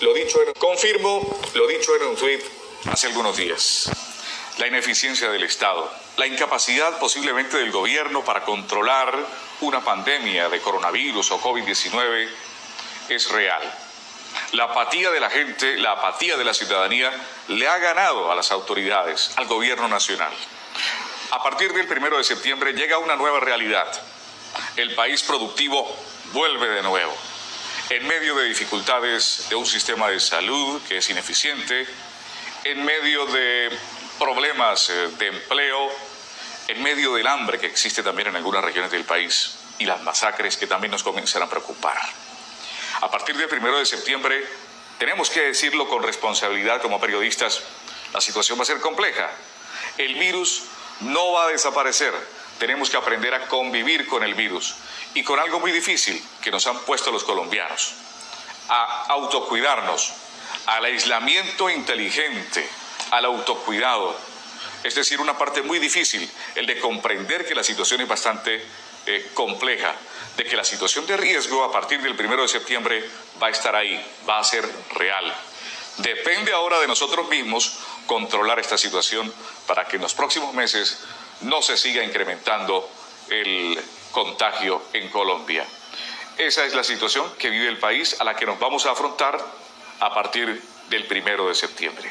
Lo dicho en, confirmo lo dicho en un tuit hace algunos días. La ineficiencia del Estado, la incapacidad posiblemente del gobierno para controlar una pandemia de coronavirus o COVID-19 es real. La apatía de la gente, la apatía de la ciudadanía le ha ganado a las autoridades, al gobierno nacional. A partir del primero de septiembre llega una nueva realidad. El país productivo vuelve de nuevo. En medio de dificultades de un sistema de salud que es ineficiente, en medio de problemas eh, de empleo, en medio del hambre que existe también en algunas regiones del país y las masacres que también nos comienzan a preocupar. A partir del primero de septiembre, tenemos que decirlo con responsabilidad como periodistas, la situación va a ser compleja. El virus no va a desaparecer. Tenemos que aprender a convivir con el virus y con algo muy difícil que nos han puesto los colombianos, a autocuidarnos, al aislamiento inteligente, al autocuidado. Es decir, una parte muy difícil, el de comprender que la situación es bastante eh, compleja, de que la situación de riesgo a partir del primero de septiembre va a estar ahí, va a ser real. Depende ahora de nosotros mismos controlar esta situación para que en los próximos meses no se siga incrementando el contagio en Colombia. Esa es la situación que vive el país a la que nos vamos a afrontar a partir del primero de septiembre.